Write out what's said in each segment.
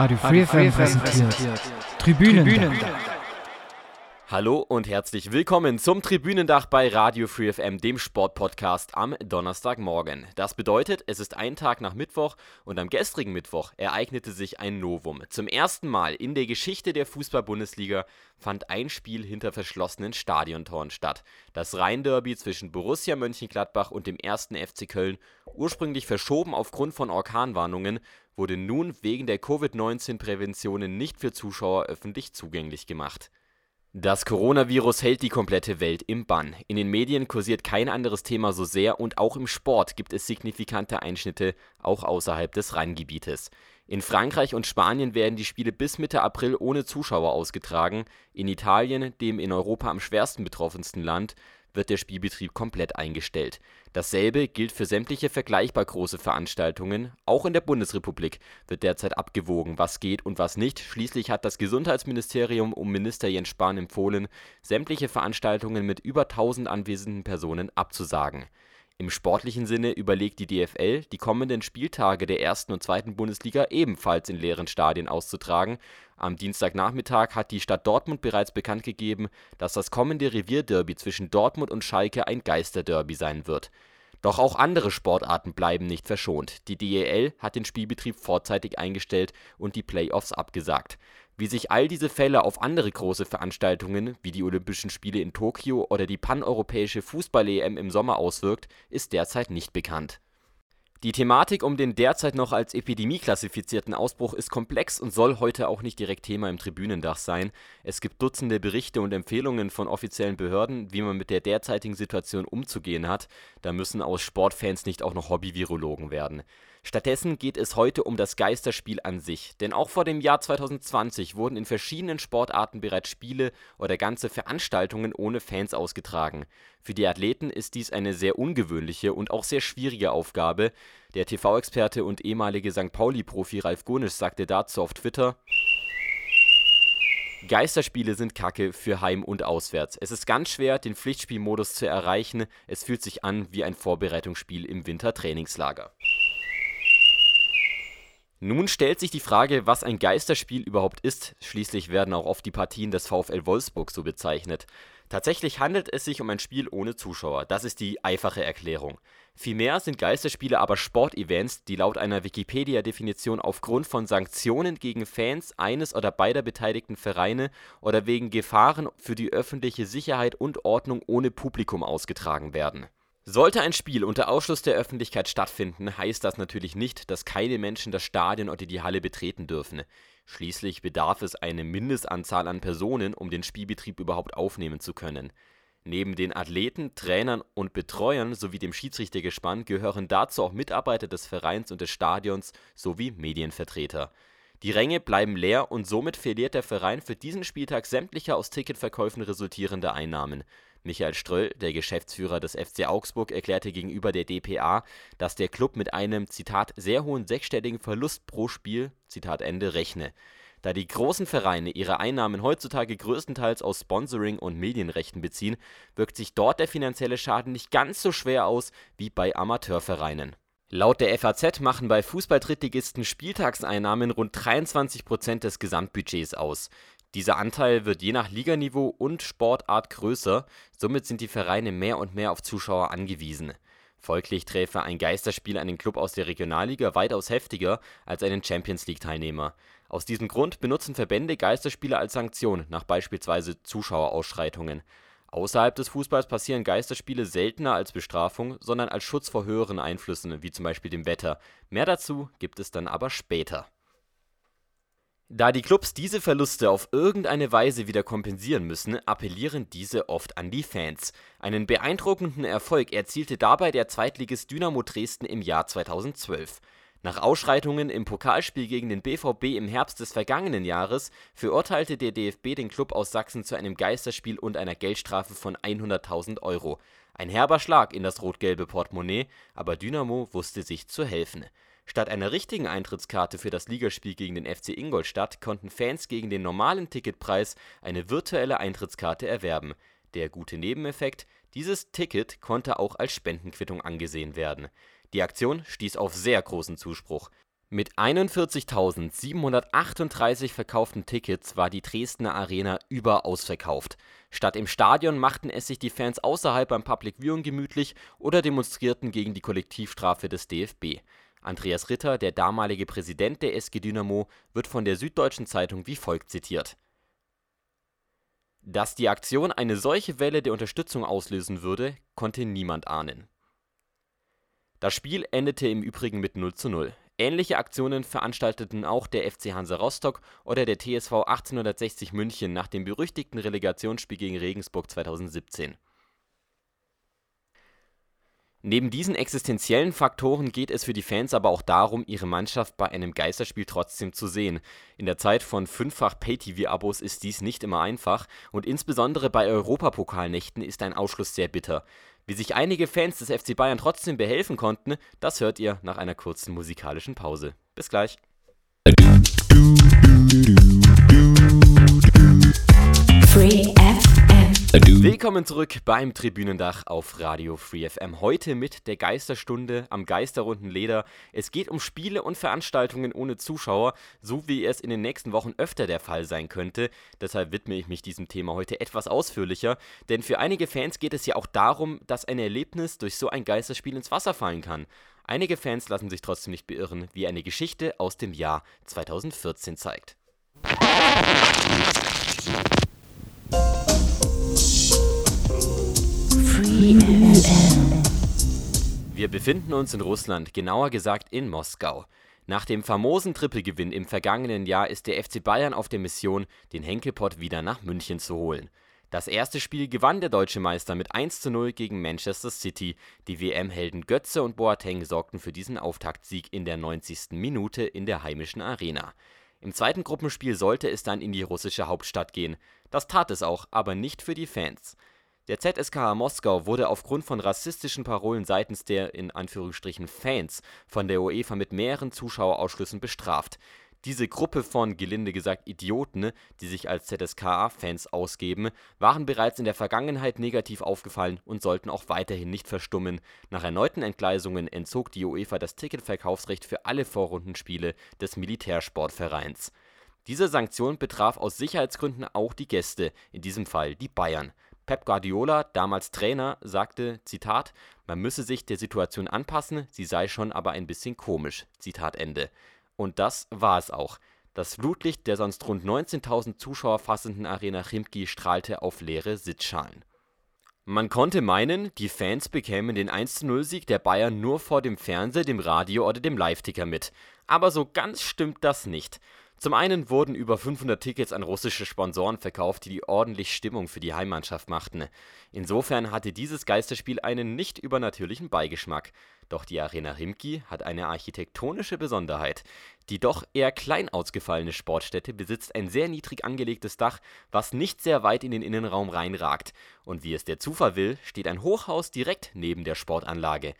Radio Free FM präsentiert Tribünen. Hallo und herzlich willkommen zum Tribünendach bei Radio Free FM, dem Sportpodcast am Donnerstagmorgen. Das bedeutet, es ist ein Tag nach Mittwoch und am gestrigen Mittwoch ereignete sich ein Novum. Zum ersten Mal in der Geschichte der Fußball-Bundesliga fand ein Spiel hinter verschlossenen Stadiontoren statt. Das Rhein-Derby zwischen Borussia Mönchengladbach und dem ersten FC Köln, ursprünglich verschoben aufgrund von Orkanwarnungen, wurde nun wegen der Covid-19-Präventionen nicht für Zuschauer öffentlich zugänglich gemacht. Das Coronavirus hält die komplette Welt im Bann. In den Medien kursiert kein anderes Thema so sehr und auch im Sport gibt es signifikante Einschnitte, auch außerhalb des Rheingebietes. In Frankreich und Spanien werden die Spiele bis Mitte April ohne Zuschauer ausgetragen. In Italien, dem in Europa am schwersten betroffensten Land, wird der Spielbetrieb komplett eingestellt. Dasselbe gilt für sämtliche vergleichbar große Veranstaltungen. Auch in der Bundesrepublik wird derzeit abgewogen, was geht und was nicht. Schließlich hat das Gesundheitsministerium um Minister Jens Spahn empfohlen, sämtliche Veranstaltungen mit über 1000 anwesenden Personen abzusagen im sportlichen Sinne überlegt die DFL, die kommenden Spieltage der ersten und zweiten Bundesliga ebenfalls in leeren Stadien auszutragen. Am Dienstagnachmittag hat die Stadt Dortmund bereits bekannt gegeben, dass das kommende Revierderby zwischen Dortmund und Schalke ein Geisterderby sein wird. Doch auch andere Sportarten bleiben nicht verschont. Die DEL hat den Spielbetrieb vorzeitig eingestellt und die Playoffs abgesagt. Wie sich all diese Fälle auf andere große Veranstaltungen wie die Olympischen Spiele in Tokio oder die paneuropäische Fußball-EM im Sommer auswirkt, ist derzeit nicht bekannt. Die Thematik um den derzeit noch als Epidemie klassifizierten Ausbruch ist komplex und soll heute auch nicht direkt Thema im Tribünendach sein. Es gibt Dutzende Berichte und Empfehlungen von offiziellen Behörden, wie man mit der derzeitigen Situation umzugehen hat. Da müssen aus Sportfans nicht auch noch Hobby-Virologen werden. Stattdessen geht es heute um das Geisterspiel an sich, denn auch vor dem Jahr 2020 wurden in verschiedenen Sportarten bereits Spiele oder ganze Veranstaltungen ohne Fans ausgetragen. Für die Athleten ist dies eine sehr ungewöhnliche und auch sehr schwierige Aufgabe. Der TV-Experte und ehemalige St. Pauli-Profi Ralf Gonisch sagte dazu auf Twitter: Geisterspiele sind Kacke für Heim und Auswärts. Es ist ganz schwer, den Pflichtspielmodus zu erreichen. Es fühlt sich an wie ein Vorbereitungsspiel im Wintertrainingslager. Nun stellt sich die Frage, was ein Geisterspiel überhaupt ist. Schließlich werden auch oft die Partien des VfL Wolfsburg so bezeichnet. Tatsächlich handelt es sich um ein Spiel ohne Zuschauer. Das ist die einfache Erklärung. Vielmehr sind Geisterspiele aber Sportevents, die laut einer Wikipedia-Definition aufgrund von Sanktionen gegen Fans eines oder beider beteiligten Vereine oder wegen Gefahren für die öffentliche Sicherheit und Ordnung ohne Publikum ausgetragen werden sollte ein Spiel unter Ausschluss der Öffentlichkeit stattfinden, heißt das natürlich nicht, dass keine Menschen das Stadion oder die Halle betreten dürfen. Schließlich bedarf es eine Mindestanzahl an Personen, um den Spielbetrieb überhaupt aufnehmen zu können. Neben den Athleten, Trainern und Betreuern sowie dem Schiedsrichtergespann gehören dazu auch Mitarbeiter des Vereins und des Stadions sowie Medienvertreter. Die Ränge bleiben leer und somit verliert der Verein für diesen Spieltag sämtliche aus Ticketverkäufen resultierende Einnahmen Michael Ströll, der Geschäftsführer des FC Augsburg, erklärte gegenüber der dpa, dass der Klub mit einem „ sehr hohen sechsstelligen Verlust pro Spiel “rechne. Da die großen Vereine ihre Einnahmen heutzutage größtenteils aus Sponsoring und Medienrechten beziehen, wirkt sich dort der finanzielle Schaden nicht ganz so schwer aus wie bei Amateurvereinen. Laut der FAZ machen bei Fußball-Drittligisten Spieltagseinnahmen rund 23 Prozent des Gesamtbudgets aus dieser Anteil wird je nach Liganiveau und Sportart größer, somit sind die Vereine mehr und mehr auf Zuschauer angewiesen. Folglich träfe ein Geisterspiel einen Klub aus der Regionalliga weitaus heftiger als einen Champions-League-Teilnehmer. Aus diesem Grund benutzen Verbände Geisterspiele als Sanktion nach beispielsweise Zuschauerausschreitungen. Außerhalb des Fußballs passieren Geisterspiele seltener als Bestrafung, sondern als Schutz vor höheren Einflüssen wie zum Beispiel dem Wetter. Mehr dazu gibt es dann aber später da die Clubs diese Verluste auf irgendeine Weise wieder kompensieren müssen, appellieren diese oft an die Fans. Einen beeindruckenden Erfolg erzielte dabei der Zweitligist Dynamo Dresden im Jahr 2012. Nach Ausschreitungen im Pokalspiel gegen den BVB im Herbst des vergangenen Jahres verurteilte der DFB den Klub aus Sachsen zu einem Geisterspiel und einer Geldstrafe von 100.000 Euro. Ein herber Schlag in das rot-gelbe Portemonnaie, aber Dynamo wusste sich zu helfen Statt einer richtigen Eintrittskarte für das Ligaspiel gegen den FC Ingolstadt konnten Fans gegen den normalen Ticketpreis eine virtuelle Eintrittskarte erwerben. Der gute Nebeneffekt: Dieses Ticket konnte auch als Spendenquittung angesehen werden. Die Aktion stieß auf sehr großen Zuspruch. Mit 41.738 verkauften Tickets war die Dresdner Arena überaus verkauft. Statt im Stadion machten es sich die Fans außerhalb beim Public Viewing gemütlich oder demonstrierten gegen die Kollektivstrafe des DFB. Andreas Ritter, der damalige Präsident der SG Dynamo, wird von der Süddeutschen Zeitung wie folgt zitiert: „ Dass die Aktion eine solche Welle der Unterstützung auslösen würde, konnte niemand ahnen. “Das Spiel endete im Übrigen mit 0:0. Ähnliche Aktionen veranstalteten auch der FC Hansa Rostock oder der TSV 1860 München nach dem berüchtigten Relegationsspiel gegen Regensburg 2017. Neben diesen existenziellen Faktoren geht es für die Fans aber auch darum, ihre Mannschaft bei einem Geisterspiel trotzdem zu sehen. In der Zeit von fünffach Pay-TV-Abos ist dies nicht immer einfach und insbesondere bei Europapokalnächten ist ein Ausschluss sehr bitter. Wie sich einige Fans des FC Bayern trotzdem behelfen konnten, das hört ihr nach einer kurzen musikalischen Pause. Bis gleich. Free Willkommen zurück beim Tribünendach auf Radio Free FM. Heute mit der Geisterstunde am Geisterrunden Leder. Es geht um Spiele und Veranstaltungen ohne Zuschauer, so wie es in den nächsten Wochen öfter der Fall sein könnte. Deshalb widme ich mich diesem Thema heute etwas ausführlicher, denn für einige Fans geht es ja auch darum, dass ein Erlebnis durch so ein Geisterspiel ins Wasser fallen kann. Einige Fans lassen sich trotzdem nicht beirren, wie eine Geschichte aus dem Jahr 2014 zeigt. Wir befinden uns in Russland, genauer gesagt in Moskau. Nach dem famosen Trippelgewinn im vergangenen Jahr ist der FC Bayern auf der Mission, den Henkelpott wieder nach München zu holen. Das erste Spiel gewann der deutsche Meister mit 1:0 gegen Manchester City. Die WM-Helden Götze und Boateng sorgten für diesen Auftaktsieg in der 90. Minute in der heimischen Arena. Im zweiten Gruppenspiel sollte es dann in die russische Hauptstadt gehen. Das tat es auch, aber nicht für die Fans. Der ZSKA Moskau wurde aufgrund von rassistischen Parolen seitens der in Anführungsstrichen Fans von der UEFA mit mehreren Zuschauerausschlüssen bestraft. Diese Gruppe von, gelinde gesagt, Idioten, die sich als ZSKA-Fans ausgeben, waren bereits in der Vergangenheit negativ aufgefallen und sollten auch weiterhin nicht verstummen. Nach erneuten Entgleisungen entzog die UEFA das Ticketverkaufsrecht für alle Vorrundenspiele des Militärsportvereins. Diese Sanktion betraf aus Sicherheitsgründen auch die Gäste, in diesem Fall die Bayern Pep Guardiola, damals Trainer, sagte, Zitat, man müsse sich der Situation anpassen, sie sei schon aber ein bisschen komisch. Zitat Ende. Und das war es auch. Das Flutlicht der sonst rund 19.000 Zuschauer fassenden Arena Chimki strahlte auf leere Sitzschalen. Man konnte meinen, die Fans bekämen den 1:0-Sieg der Bayern nur vor dem Fernseher, dem Radio oder dem Live-Ticker mit. Aber so ganz stimmt das nicht. Zum einen wurden über 500 Tickets an russische Sponsoren verkauft, die die ordentlich Stimmung für die Heimmannschaft machten. Insofern hatte dieses Geisterspiel einen nicht übernatürlichen Beigeschmack. Doch die Arena Rimki hat eine architektonische Besonderheit. Die doch eher klein ausgefallene Sportstätte besitzt ein sehr niedrig angelegtes Dach, was nicht sehr weit in den Innenraum reinragt. Und wie es der Zufall will, steht ein Hochhaus direkt neben der Sportanlage.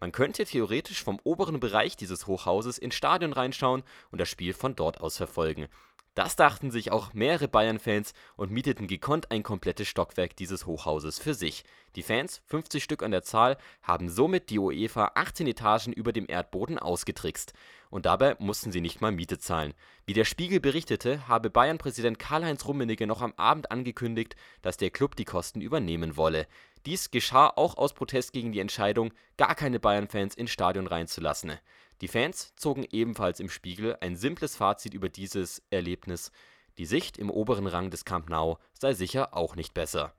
Man könnte theoretisch vom oberen Bereich dieses Hochhauses ins Stadion reinschauen und das Spiel von dort aus verfolgen. Das dachten sich auch mehrere Bayern-Fans und mieteten gekonnt ein komplettes Stockwerk dieses Hochhauses für sich. Die Fans, 50 Stück an der Zahl, haben somit die UEFA 18 Etagen über dem Erdboden ausgetrickst. Und dabei mussten sie nicht mal Miete zahlen. Wie der Spiegel berichtete, habe Bayern-Präsident Karl-Heinz Rummenigge noch am Abend angekündigt, dass der Klub die Kosten übernehmen wolle. Dies geschah auch aus Protest gegen die Entscheidung, gar keine Bayern-Fans ins Stadion reinzulassen. Die Fans zogen ebenfalls im Spiegel ein simples Fazit über dieses Erlebnis: Die Sicht im oberen Rang des Camp Nou sei sicher auch nicht besser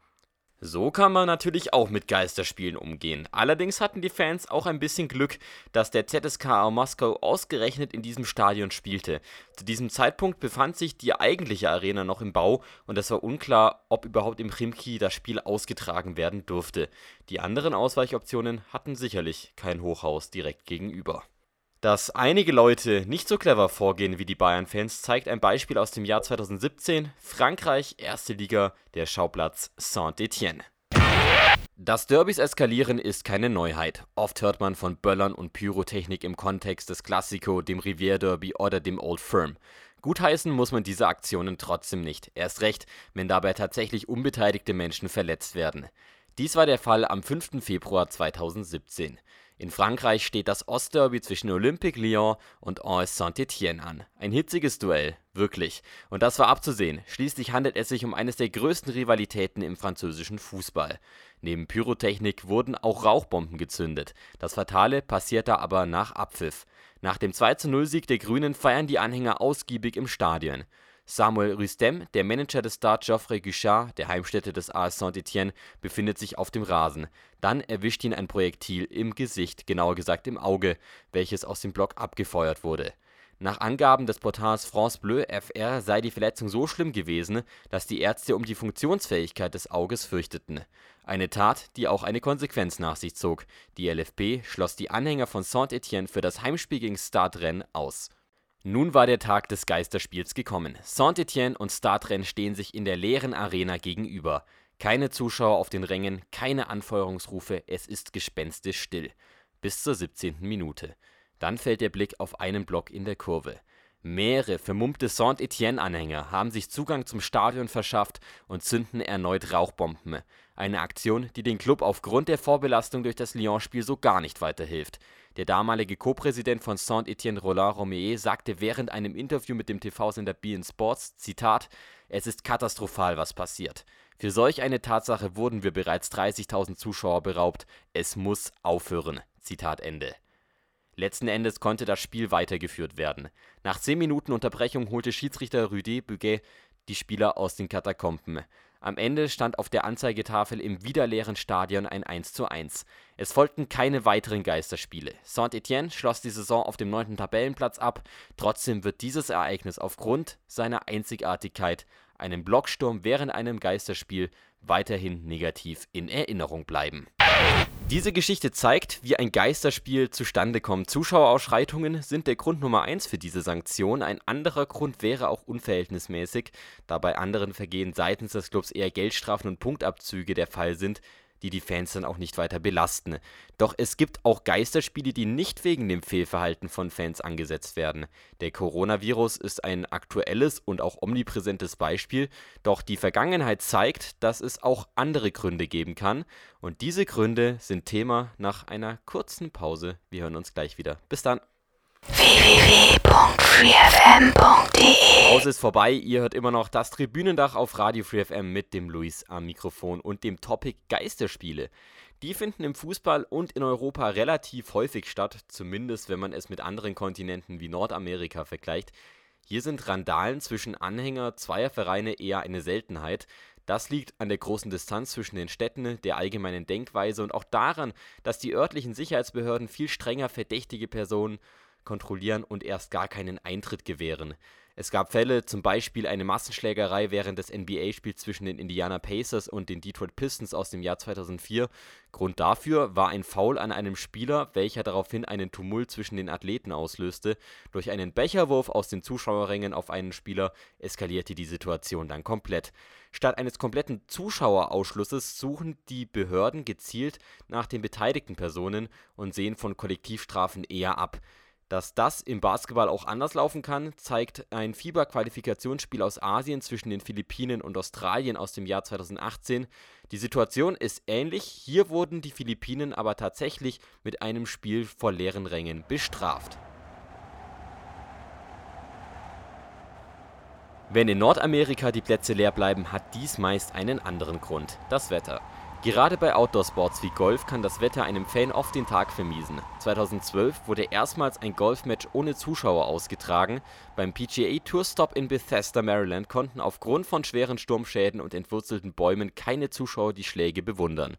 so kann man natürlich auch mit Geisterspielen umgehen. Allerdings hatten die Fans auch ein bisschen Glück, dass der ZSKA Moskau ausgerechnet in diesem Stadion spielte. Zu diesem Zeitpunkt befand sich die eigentliche Arena noch im Bau und es war unklar, ob überhaupt im Chimki das Spiel ausgetragen werden durfte. Die anderen Ausweichoptionen hatten sicherlich kein Hochhaus direkt gegenüber. Dass einige Leute nicht so clever vorgehen wie die Bayern-Fans, zeigt ein Beispiel aus dem Jahr 2017. Frankreich, erste Liga, der Schauplatz Saint-Étienne. Dass Derbys eskalieren ist keine Neuheit. Oft hört man von Böllern und Pyrotechnik im Kontext des Classico, dem Rivière Derby oder dem Old Firm. Gutheißen muss man diese Aktionen trotzdem nicht. Erst recht, wenn dabei tatsächlich unbeteiligte Menschen verletzt werden. Dies war der Fall am 5. Februar 2017. In Frankreich steht das Ostderby zwischen Olympique Lyon und AS Saint-Étienne an. Ein hitziges Duell, wirklich. Und das war abzusehen. Schließlich handelt es sich um eines der größten Rivalitäten im französischen Fußball. Neben Pyrotechnik wurden auch Rauchbomben gezündet. Das Fatale passierte aber nach Abpfiff. Nach dem 2:0-Sieg der Grünen feiern die Anhänger ausgiebig im Stadion. Samuel Rüstem, der Manager des Stade Geoffroy Guichard, der Heimstätte des AS Saint-Étienne, befindet sich auf dem Rasen. Dann erwischt ihn ein Projektil im Gesicht, genauer gesagt im Auge, welches aus dem Block abgefeuert wurde. Nach Angaben des Portals France Bleu FR sei die Verletzung so schlimm gewesen, dass die Ärzte um die Funktionsfähigkeit des Auges fürchteten. Eine Tat, die auch eine Konsequenz nach sich zog: Die LFP schloss die Anhänger von Saint-Étienne für das Heimspiel gegen Stade Rennes aus nun war der Tag des Geisterspiels gekommen. Saint-Étienne und Stade Rennes stehen sich in der leeren Arena gegenüber. Keine Zuschauer auf den Rängen, keine Anfeuerungsrufe, es ist gespenstisch still. Bis zur 17. Minute. Dann fällt der Blick auf einen Block in der Kurve. Mehrere vermummte Saint-Étienne-Anhänger haben sich Zugang zum Stadion verschafft und zünden erneut Rauchbomben. Eine Aktion, die den Klub aufgrund der Vorbelastung durch das Lyon-Spiel so gar nicht weiterhilft. Der damalige Co-Präsident von Saint-Étienne Roland Romier sagte während einem Interview mit dem TV-Sender beIN Sports, Zitat, es ist katastrophal, was passiert. Für solch eine Tatsache wurden wir bereits 30.000 Zuschauer beraubt. Es muss aufhören. Zitat Ende. Letzten Endes konnte das Spiel weitergeführt werden. Nach 10 Minuten Unterbrechung holte Schiedsrichter Rüdiger Buguet die Spieler aus den Katakomben. Am Ende stand auf der Anzeigetafel im wieder leeren Stadion ein 1:1. Es folgten keine weiteren Geisterspiele. Saint-Étienne schloss die Saison auf dem neunten Tabellenplatz ab, trotzdem wird dieses Ereignis aufgrund seiner Einzigartigkeit, einem Blocksturm während einem Geisterspiel, weiterhin negativ in Erinnerung bleiben diese Geschichte zeigt, wie ein Geisterspiel zustande kommt. Zuschauerausschreitungen sind der Grund Nummer eins für diese Sanktion. Ein anderer Grund wäre auch unverhältnismäßig, da bei anderen Vergehen seitens des Clubs eher Geldstrafen und Punktabzüge der Fall sind die die Fans dann auch nicht weiter belasten. Doch es gibt auch Geisterspiele, die nicht wegen dem Fehlverhalten von Fans angesetzt werden. Der Coronavirus ist ein aktuelles und auch omnipräsentes Beispiel, doch die Vergangenheit zeigt, dass es auch andere Gründe geben kann und diese Gründe sind Thema nach einer kurzen Pause. Wir hören uns gleich wieder. Bis dann www.freefm.de Pause ist vorbei, ihr hört immer noch das Tribünendach auf Radio Free FM mit dem Luis am Mikrofon und dem Topic Geisterspiele. Die finden im Fußball und in Europa relativ häufig statt, zumindest wenn man es mit anderen Kontinenten wie Nordamerika vergleicht. Hier sind Randalen zwischen Anhänger zweier Vereine eher eine Seltenheit. Das liegt an der großen Distanz zwischen den Städten, der allgemeinen Denkweise und auch daran, dass die örtlichen Sicherheitsbehörden viel strenger verdächtige Personen kontrollieren und erst gar keinen Eintritt gewähren. Es gab Fälle, zum Beispiel eine Massenschlägerei während des NBA-Spiels zwischen den Indiana Pacers und den Detroit Pistons aus dem Jahr 2004. Grund dafür war ein Foul an einem Spieler, welcher daraufhin einen Tumult zwischen den Athleten auslöste. Durch einen Becherwurf aus den Zuschauerrängen auf einen Spieler eskalierte die Situation dann komplett. Statt eines kompletten Zuschauerausschlusses suchen die Behörden gezielt nach den beteiligten Personen und sehen von Kollektivstrafen eher ab. Dass das im Basketball auch anders laufen kann, zeigt ein FIBA-Qualifikationsspiel aus Asien zwischen den Philippinen und Australien aus dem Jahr 2018. Die Situation ist ähnlich, hier wurden die Philippinen aber tatsächlich mit einem Spiel vor leeren Rängen bestraft. Wenn in Nordamerika die Plätze leer bleiben, hat dies meist einen anderen Grund: das Wetter Gerade bei Outdoor-Sports wie Golf kann das Wetter einem Fan oft den Tag vermiesen. 2012 wurde erstmals ein Golfmatch ohne Zuschauer ausgetragen. Beim PGA Tour Stop in Bethesda, Maryland konnten aufgrund von schweren Sturmschäden und entwurzelten Bäumen keine Zuschauer die Schläge bewundern.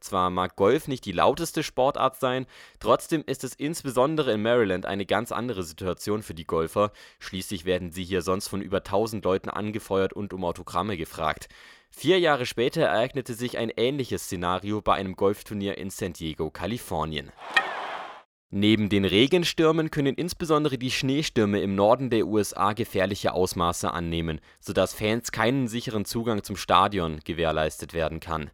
Zwar mag Golf nicht die lauteste Sportart sein, trotzdem ist es insbesondere in Maryland eine ganz andere Situation für die Golfer. Schließlich werden sie hier sonst von über 1000 Leuten angefeuert und um Autogramme gefragt. Vier Jahre später ereignete sich ein ähnliches Szenario bei einem Golfturnier in San Diego, Kalifornien. Neben den Regenstürmen können insbesondere die Schneestürme im Norden der USA gefährliche Ausmaße annehmen, sodass Fans keinen sicheren Zugang zum Stadion gewährleistet werden kann.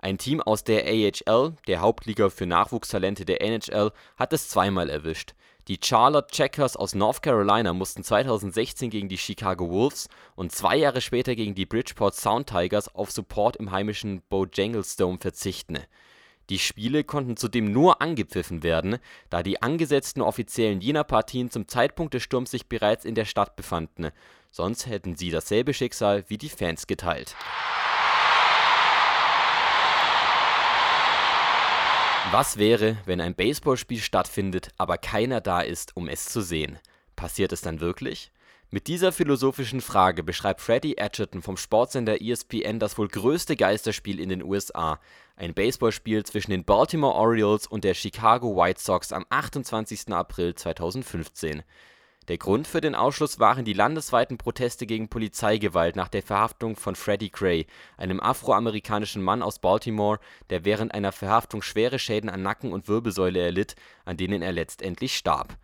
Ein Team aus der AHL, der Hauptliga für Nachwuchstalente der NHL, hat es zweimal erwischt die Charlotte Checkers aus North Carolina mussten 2016 gegen die Chicago Wolves und zwei Jahre später gegen die Bridgeport Sound Tigers auf Support im heimischen Bojangles Dome verzichten. Die Spiele konnten zudem nur angepfiffen werden, da die angesetzten Offiziellen jener Partien zum Zeitpunkt des Sturms sich bereits in der Stadt befanden, sonst hätten sie dasselbe Schicksal wie die Fans geteilt. Was wäre, wenn ein Baseballspiel stattfindet, aber keiner da ist, um es zu sehen? Passiert es dann wirklich? Mit dieser philosophischen Frage beschreibt Freddie Edgerton vom Sportsender ESPN das wohl größte Geisterspiel in den USA, ein Baseballspiel zwischen den Baltimore Orioles und der Chicago White Sox am 28. April 2015. Der Grund für den Ausschluss waren die landesweiten Proteste gegen Polizeigewalt nach der Verhaftung von Freddie Gray, einem afroamerikanischen Mann aus Baltimore, der während einer Verhaftung schwere Schäden an Nacken und Wirbelsäule erlitt, an denen er letztendlich starb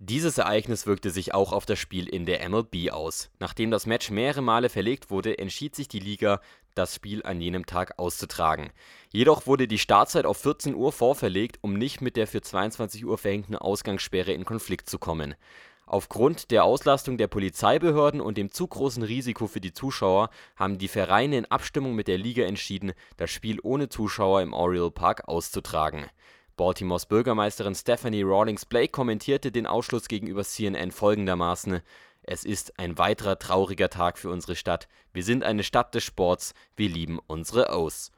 dieses Ereignis wirkte sich auch auf das Spiel in der MLB aus. Nachdem das Match mehrere Male verlegt wurde, entschied sich die Liga, das Spiel an jenem Tag auszutragen. Jedoch wurde die Startzeit auf 14 Uhr vorverlegt, um nicht mit der für 22 Uhr verhängten Ausgangssperre in Konflikt zu kommen. Aufgrund der Auslastung der Polizeibehörden und dem zu großen Risiko für die Zuschauer haben die Vereine in Abstimmung mit der Liga entschieden, das Spiel ohne Zuschauer im Oriole Park auszutragen Baltimores Bürgermeisterin Stephanie Rawlings Blake kommentierte den Ausschluss gegenüber CNN folgendermaßen: „ Es ist ein weiterer trauriger Tag für unsere Stadt. Wir sind eine Stadt des Sports. Wir lieben unsere O's.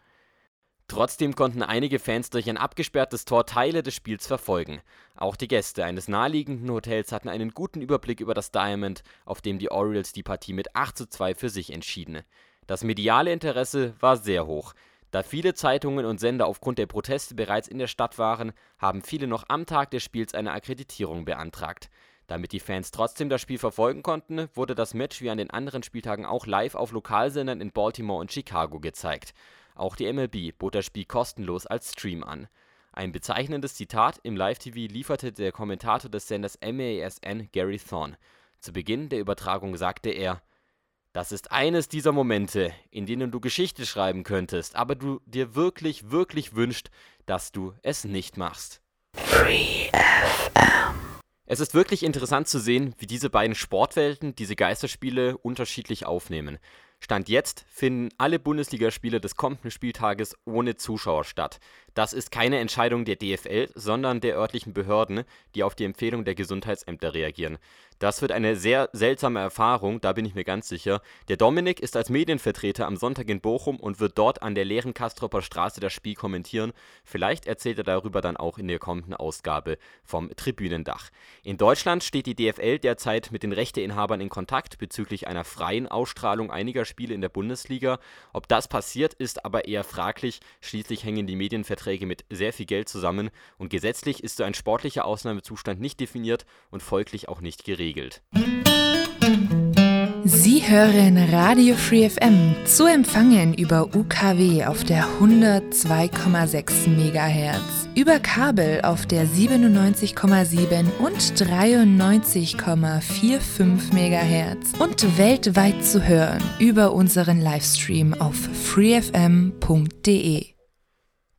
“Trotzdem konnten einige Fans durch ein abgesperrtes Tor Teile des Spiels verfolgen. Auch die Gäste eines naheliegenden Hotels hatten einen guten Überblick über das Diamond, auf dem die Orioles die Partie mit 8:2 für sich entschieden. Das mediale Interesse war sehr hoch da viele Zeitungen und Sender aufgrund der Proteste bereits in der Stadt waren, haben viele noch am Tag des Spiels eine Akkreditierung beantragt. Damit die Fans trotzdem das Spiel verfolgen konnten, wurde das Match wie an den anderen Spieltagen auch live auf Lokalsendern in Baltimore und Chicago gezeigt. Auch die MLB bot das Spiel kostenlos als Stream an. Ein bezeichnendes Zitat im Live-TV lieferte der Kommentator des Senders MASN Gary Thorne. Zu Beginn der Übertragung sagte er das ist eines dieser Momente, in denen du Geschichte schreiben könntest, aber du dir wirklich, wirklich wünscht, dass du es nicht machst. Free FM. Es ist wirklich interessant zu sehen, wie diese beiden Sportwelten diese Geisterspiele unterschiedlich aufnehmen. Stand jetzt finden alle Bundesligaspiele des kommenden Spieltages ohne Zuschauer statt. Das ist keine Entscheidung der DFL, sondern der örtlichen Behörden, die auf die Empfehlung der Gesundheitsämter reagieren. Das wird eine sehr seltsame Erfahrung, da bin ich mir ganz sicher. Der Dominik ist als Medienvertreter am Sonntag in Bochum und wird dort an der leeren Kastropper Straße das Spiel kommentieren. Vielleicht erzählt er darüber dann auch in der kommenden Ausgabe vom Tribünendach. In Deutschland steht die DFL derzeit mit den Rechteinhabern in Kontakt bezüglich einer freien Ausstrahlung einiger Spiele in der Bundesliga. Ob das passiert, ist aber eher fraglich. Schließlich hängen die Medienverträge mit sehr viel Geld zusammen und gesetzlich ist so ein sportlicher Ausnahmezustand nicht definiert und folglich auch nicht geregelt. Sie hören Radio Free FM zu empfangen über UKW auf der 102,6 MHz, über Kabel auf der 97,7 und 93,45 MHz und weltweit zu hören über unseren Livestream auf freefm.de.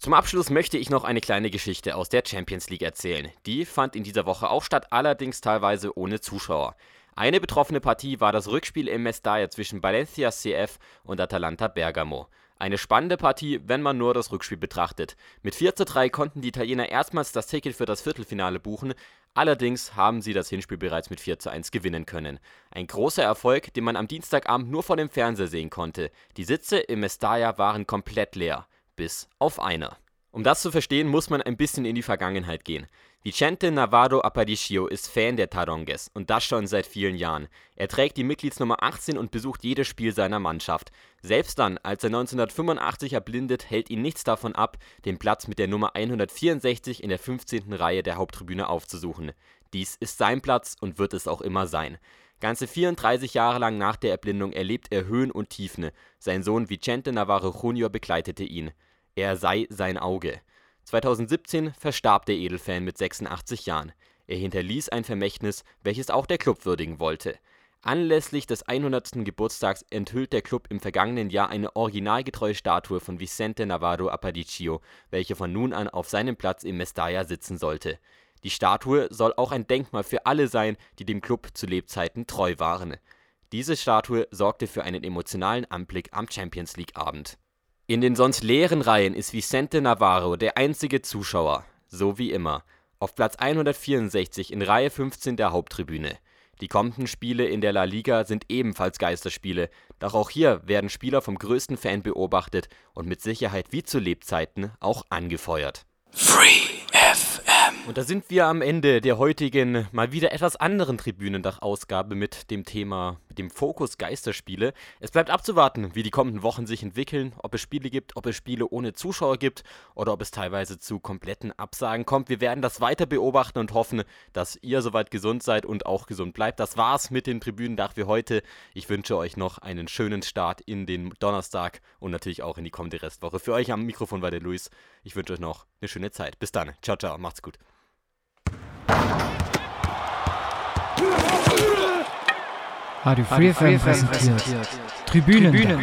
Zum Abschluss möchte ich noch eine kleine Geschichte aus der Champions League erzählen. Die fand in dieser Woche auch statt, allerdings teilweise ohne Zuschauer. Eine betroffene Partie war das Rückspiel im Mestalla zwischen Valencia CF und Atalanta Bergamo. Eine spannende Partie, wenn man nur das Rückspiel betrachtet. Mit 4 zu 3 konnten die Italiener erstmals das Ticket für das Viertelfinale buchen, allerdings haben sie das Hinspiel bereits mit 4 zu 1 gewinnen können. Ein großer Erfolg, den man am Dienstagabend nur vor dem Fernseher sehen konnte. Die Sitze im Mestalla waren komplett leer bis auf einer. Um das zu verstehen, muss man ein bisschen in die Vergangenheit gehen. Vicente Navarro Aparicio ist Fan der Taronges und das schon seit vielen Jahren. Er trägt die Mitgliedsnummer 18 und besucht jedes Spiel seiner Mannschaft. Selbst dann, als er 1985 erblindet, hält ihn nichts davon ab, den Platz mit der Nummer 164 in der 15. Reihe der Haupttribüne aufzusuchen. Dies ist sein Platz und wird es auch immer sein. Ganze 34 Jahre lang nach der Erblindung erlebt er Höhen und Tiefen. Sein Sohn Vicente Navarro Jr. begleitete ihn. Er sei sein Auge. 2017 verstarb der Edelfan mit 86 Jahren. Er hinterließ ein Vermächtnis, welches auch der Club würdigen wollte. Anlässlich des 100. Geburtstags enthüllt der Club im vergangenen Jahr eine originalgetreue Statue von Vicente Navarro Aparicio, welche von nun an auf seinem Platz im Mestalla sitzen sollte. Die Statue soll auch ein Denkmal für alle sein, die dem Club zu Lebzeiten treu waren. Diese Statue sorgte für einen emotionalen Anblick am Champions League Abend In den sonst leeren Reihen ist Vicente Navarro der einzige Zuschauer, so wie immer, auf Platz 164 in Reihe 15 der Haupttribüne. Die kommenden Spiele in der La Liga sind ebenfalls Geisterspiele, doch auch hier werden Spieler vom größten Fan beobachtet und mit Sicherheit wie zu Lebzeiten auch angefeuert. Free FM. Und da sind wir am Ende der heutigen, mal wieder etwas anderen Tribünendach-Ausgabe mit dem Thema, mit dem Fokus Geisterspiele. Es bleibt abzuwarten, wie die kommenden Wochen sich entwickeln, ob es Spiele gibt, ob es Spiele ohne Zuschauer gibt oder ob es teilweise zu kompletten Absagen kommt. Wir werden das weiter beobachten und hoffen, dass ihr soweit gesund seid und auch gesund bleibt. Das war's mit dem Tribünendach für heute. Ich wünsche euch noch einen schönen Start in den Donnerstag und natürlich auch in die kommende Restwoche. Für euch am Mikrofon war der Luis. Ich wünsche euch noch eine schöne Zeit. Bis dann. Ciao, ciao. Macht's gut. Radio Free FM präsentiert Tribünen. Tribünen.